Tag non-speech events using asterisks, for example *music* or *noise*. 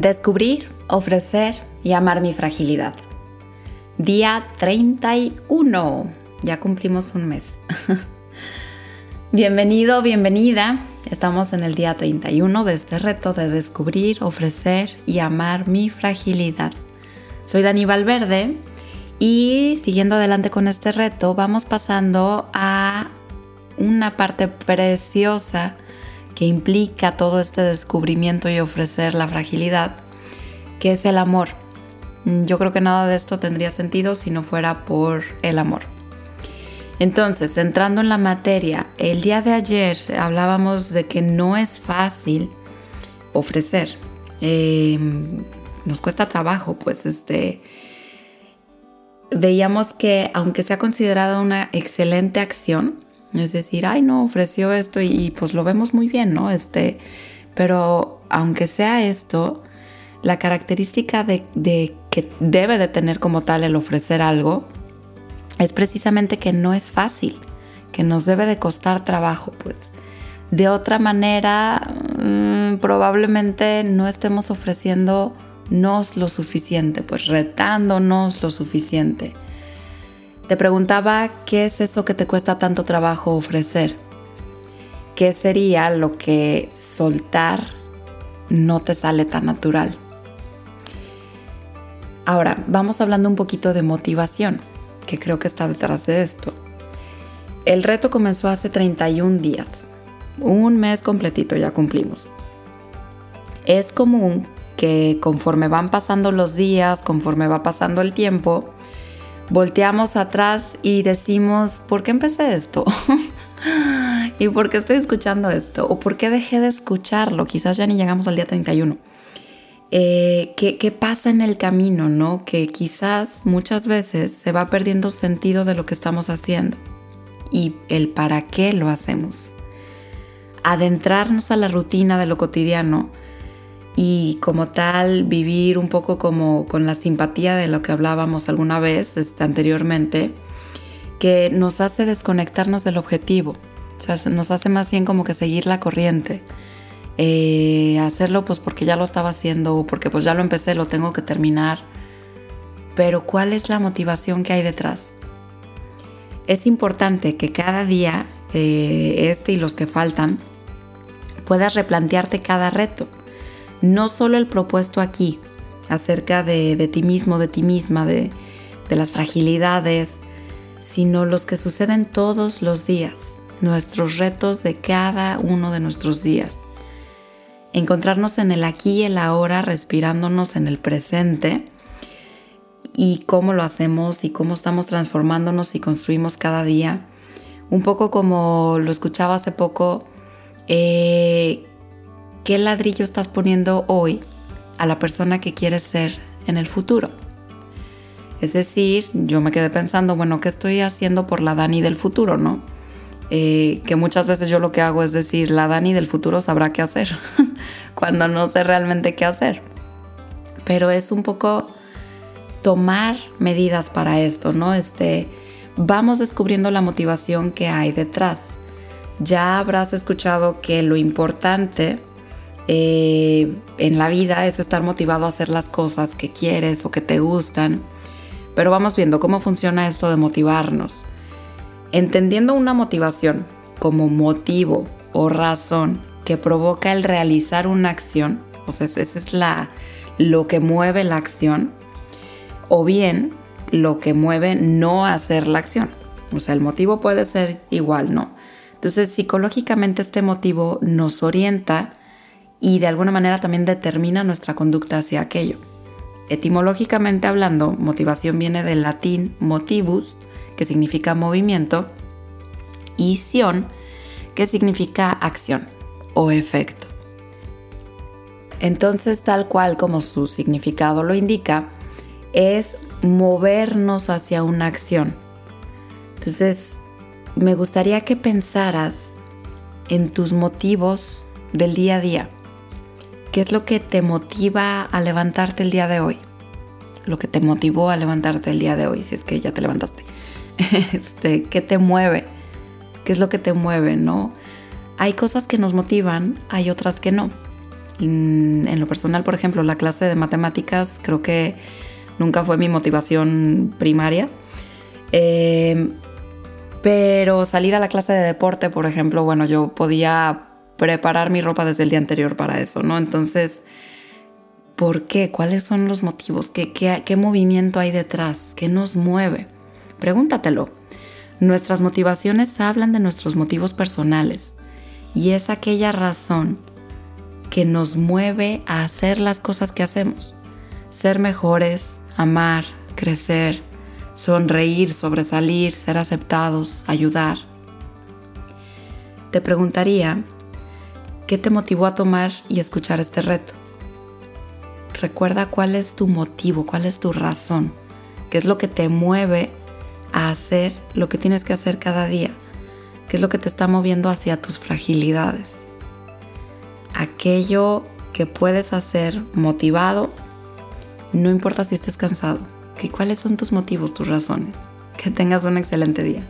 Descubrir, ofrecer y amar mi fragilidad. Día 31. Ya cumplimos un mes. *laughs* Bienvenido, bienvenida. Estamos en el día 31 de este reto de descubrir, ofrecer y amar mi fragilidad. Soy Dani Valverde y siguiendo adelante con este reto vamos pasando a una parte preciosa que implica todo este descubrimiento y ofrecer la fragilidad, que es el amor. Yo creo que nada de esto tendría sentido si no fuera por el amor. Entonces, entrando en la materia, el día de ayer hablábamos de que no es fácil ofrecer. Em, nos cuesta trabajo, pues este. Veíamos que aunque sea considerada una excelente acción, es decir, ay, no, ofreció esto y, pues lo vemos muy bien, ¿no? Este, pero aunque sea esto, la característica de, de que debe de tener como tal el ofrecer algo es precisamente que no es fácil, que nos debe de costar trabajo, pues. De otra manera, mm, probablemente no estemos ofreciéndonos lo suficiente, pues retándonos lo suficiente. Te preguntaba qué es eso que te cuesta tanto trabajo ofrecer. ¿Qué sería lo que soltar no te sale tan natural? Ahora, vamos hablando un poquito de motivación, que creo que está detrás de esto. El reto comenzó hace 31 días. Un mes completito ya cumplimos. Es común que conforme van pasando los días, conforme va pasando el tiempo, volteamos atrás y decimos, ¿por qué empecé esto? *laughs* ¿Y por qué estoy escuchando esto? ¿O por qué dejé de escucharlo? Quizás ya ni llegamos al día 31. Eh, ¿qué, ¿Qué pasa en el camino, no? Que quizás muchas veces se va perdiendo sentido de lo que estamos haciendo y el para qué lo hacemos. Adentrarnos a la rutina de lo cotidiano y como tal vivir un poco como con la simpatía de lo que hablábamos alguna vez este, anteriormente, que nos hace desconectarnos del objetivo, o sea, nos hace más bien como que seguir la corriente, eh, hacerlo pues porque ya lo estaba haciendo o porque pues ya lo empecé, lo tengo que terminar, pero ¿cuál es la motivación que hay detrás? Es importante que cada día, eh, este y los que faltan, puedas replantearte cada reto no solo el propuesto aquí acerca de, ti mismo, de ti misma, de, las fragilidades, sino los que suceden todos los días, nuestros retos de cada uno de nuestros días. Encontrarnos en el aquí y el ahora, respirándonos en el presente y cómo lo hacemos y cómo estamos transformándonos y construimos cada día. Un poco como lo escuchaba hace poco, eh, qué ladrillo estás poniendo hoy a la persona que quieres ser en el futuro. Es decir, yo me quedé pensando, bueno, ¿qué estoy haciendo por la Dani del futuro, no? Eh, que muchas veces yo lo que hago es decir, la Dani del futuro sabrá qué hacer, *laughs* cuando no sé realmente qué hacer. Pero es un poco tomar medidas para esto, ¿no? Este, vamos descubriendo la motivación que hay detrás. Ya habrás escuchado que lo importante eh, en la vida es estar motivado a hacer las cosas que quieres o que te gustan. Pero vamos viendo cómo funciona esto de motivarnos. Entendiendo una motivación como motivo o razón que provoca el realizar una acción, o sea, ese es la, lo que mueve la acción, o bien lo que mueve no hacer la acción. O sea, el motivo puede ser igual, ¿no? Entonces, psicológicamente este motivo nos orienta y de alguna manera también determina nuestra conducta hacia aquello. Etimológicamente hablando, motivación viene del latín motivus, que significa movimiento, y sion, que significa acción o efecto. Entonces, tal cual como su significado lo indica, es movernos hacia una acción. Entonces, me gustaría que pensaras en tus motivos del día a día. ¿Qué es lo que te motiva a levantarte el día de hoy? Lo que te motivó a levantarte el día de hoy, si es que ya te levantaste. *laughs* Este, ¿Qué te mueve? ¿Qué es lo que te mueve, no? Hay cosas que nos motivan, hay otras que no. En lo personal, por ejemplo, la clase de matemáticas creo que nunca fue mi motivación primaria. Eh, pero salir a la clase de deporte, por ejemplo, bueno, yo podía preparar mi ropa desde el día anterior para eso, ¿no? Entonces, ¿por qué? ¿Cuáles son los motivos? ¿Qué, qué, movimiento hay detrás? ¿Qué nos mueve? Pregúntatelo. Nuestras motivaciones hablan de nuestros motivos personales y es aquella razón que nos mueve a hacer las cosas que hacemos. Ser mejores, amar, crecer, sonreír, sobresalir, ser aceptados, ayudar. Te preguntaría, ¿qué te motivó a tomar y escuchar este reto? Recuerda cuál es tu motivo, cuál es tu razón, qué es lo que te mueve a hacer lo que tienes que hacer cada día, qué es lo que te está moviendo hacia tus fragilidades. Aquello que puedes hacer motivado, no importa si estés cansado, ¿Cuáles son tus motivos, tus razones? Que tengas un excelente día.